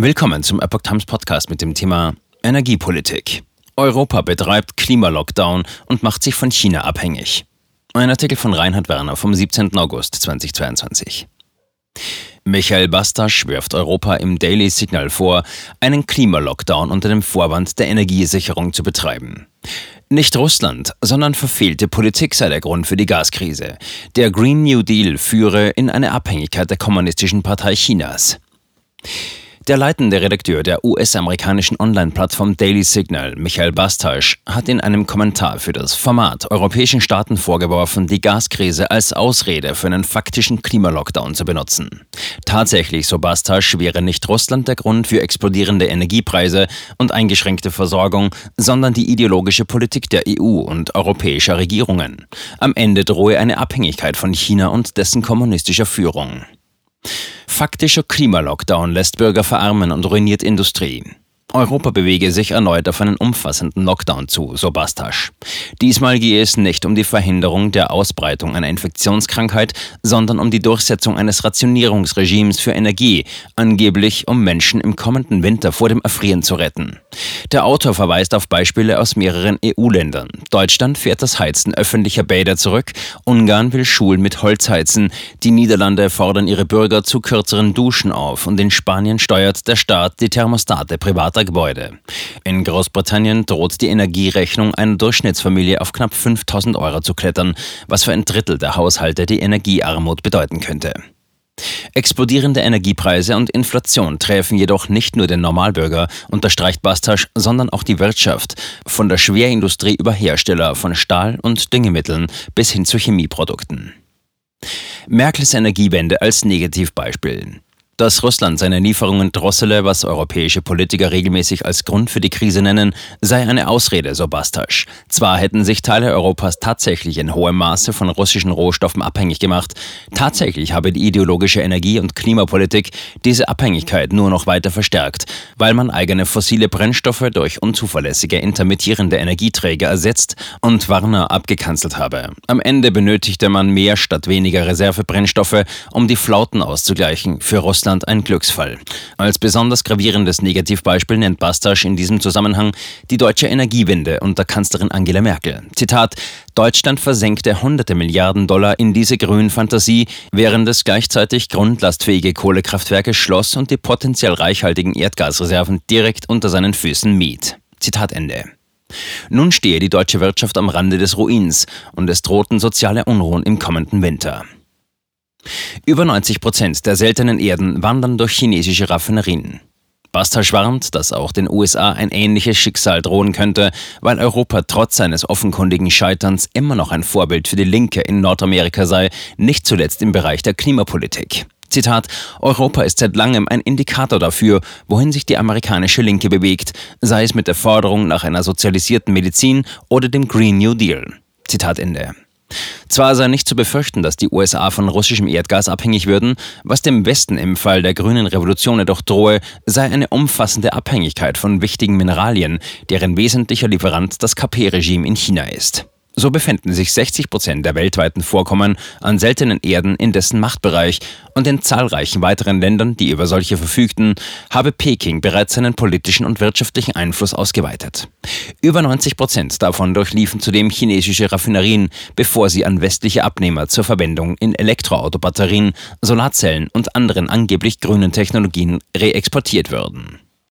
Willkommen zum Epoch Times Podcast mit dem Thema Energiepolitik. Europa betreibt Klimalockdown und macht sich von China abhängig. Ein Artikel von Reinhard Werner vom 17. August 2022. Michael Bastasch wirft Europa im Daily Signal vor, einen Klimalockdown unter dem Vorwand der Energiesicherung zu betreiben. Nicht Russland, sondern verfehlte Politik sei der Grund für die Gaskrise. Der Green New Deal führe in eine Abhängigkeit der Kommunistischen Partei Chinas. Der leitende Redakteur der US-amerikanischen Online-Plattform Daily Signal, Michael Bastasch, hat in einem Kommentar für das Format europäischen Staaten vorgeworfen, die Gaskrise als Ausrede für einen faktischen Klimalockdown zu benutzen. Tatsächlich, so Bastasch, wäre nicht Russland der Grund für explodierende Energiepreise und eingeschränkte Versorgung, sondern die ideologische Politik der EU und europäischer Regierungen. Am Ende drohe eine Abhängigkeit von China und dessen kommunistischer Führung. Faktischer Klimalockdown lässt Bürger verarmen und ruiniert Industrie. Europa bewege sich erneut auf einen umfassenden Lockdown zu, so Bastasch. Diesmal gehe es nicht um die Verhinderung der Ausbreitung einer Infektionskrankheit, sondern um die Durchsetzung eines Rationierungsregimes für Energie, angeblich um Menschen im kommenden Winter vor dem Erfrieren zu retten. Der Autor verweist auf Beispiele aus mehreren EU-Ländern. Deutschland fährt das Heizen öffentlicher Bäder zurück, Ungarn will Schulen mit Holz heizen, die Niederlande fordern ihre Bürger zu kürzeren Duschen auf und in Spanien steuert der Staat die Thermostate privater privater Gebäude. In Großbritannien droht die Energierechnung einer Durchschnittsfamilie auf knapp 5000 Euro zu klettern, was für ein Drittel der Haushalte die Energiearmut bedeuten könnte. Explodierende Energiepreise und Inflation treffen jedoch nicht nur den Normalbürger, unterstreicht Bastasch, sondern auch die Wirtschaft, von der Schwerindustrie über Hersteller von Stahl- und Düngemitteln bis hin zu Chemieprodukten. Merkels Energiewende als Negativbeispiel. Dass Russland seine Lieferungen drossele, was europäische Politiker regelmäßig als Grund für die Krise nennen, sei eine Ausrede, so Bastasch. Zwar hätten sich Teile Europas tatsächlich in hohem Maße von russischen Rohstoffen abhängig gemacht, tatsächlich habe die ideologische Energie- und Klimapolitik diese Abhängigkeit nur noch weiter verstärkt, weil man eigene fossile Brennstoffe durch unzuverlässige intermittierende Energieträger ersetzt und Warner abgekanzelt habe. Am Ende benötigte man mehr statt weniger Reservebrennstoffe, um die Flauten auszugleichen. Für Russland Deutschland ein Glücksfall. Als besonders gravierendes Negativbeispiel nennt Bastasch in diesem Zusammenhang die deutsche Energiewende unter Kanzlerin Angela Merkel. Zitat: Deutschland versenkte hunderte Milliarden Dollar in diese grünen Fantasie, während es gleichzeitig grundlastfähige Kohlekraftwerke schloss und die potenziell reichhaltigen Erdgasreserven direkt unter seinen Füßen mied. Zitat Ende. Nun stehe die deutsche Wirtschaft am Rande des Ruins und es drohten soziale Unruhen im kommenden Winter. Über 90 Prozent der seltenen Erden wandern durch chinesische Raffinerien. Basta schwarnt, dass auch den USA ein ähnliches Schicksal drohen könnte, weil Europa trotz seines offenkundigen Scheiterns immer noch ein Vorbild für die Linke in Nordamerika sei, nicht zuletzt im Bereich der Klimapolitik. Zitat, Europa ist seit langem ein Indikator dafür, wohin sich die amerikanische Linke bewegt, sei es mit der Forderung nach einer sozialisierten Medizin oder dem Green New Deal. Zitat Ende. Zwar sei nicht zu befürchten, dass die USA von russischem Erdgas abhängig würden, was dem Westen im Fall der grünen Revolution jedoch drohe, sei eine umfassende Abhängigkeit von wichtigen Mineralien, deren wesentlicher Lieferant das KP-Regime in China ist. So befinden sich 60 Prozent der weltweiten Vorkommen an seltenen Erden in dessen Machtbereich und in zahlreichen weiteren Ländern, die über solche verfügten, habe Peking bereits seinen politischen und wirtschaftlichen Einfluss ausgeweitet. Über 90 Prozent davon durchliefen zudem chinesische Raffinerien, bevor sie an westliche Abnehmer zur Verwendung in Elektroautobatterien, Solarzellen und anderen angeblich grünen Technologien reexportiert würden.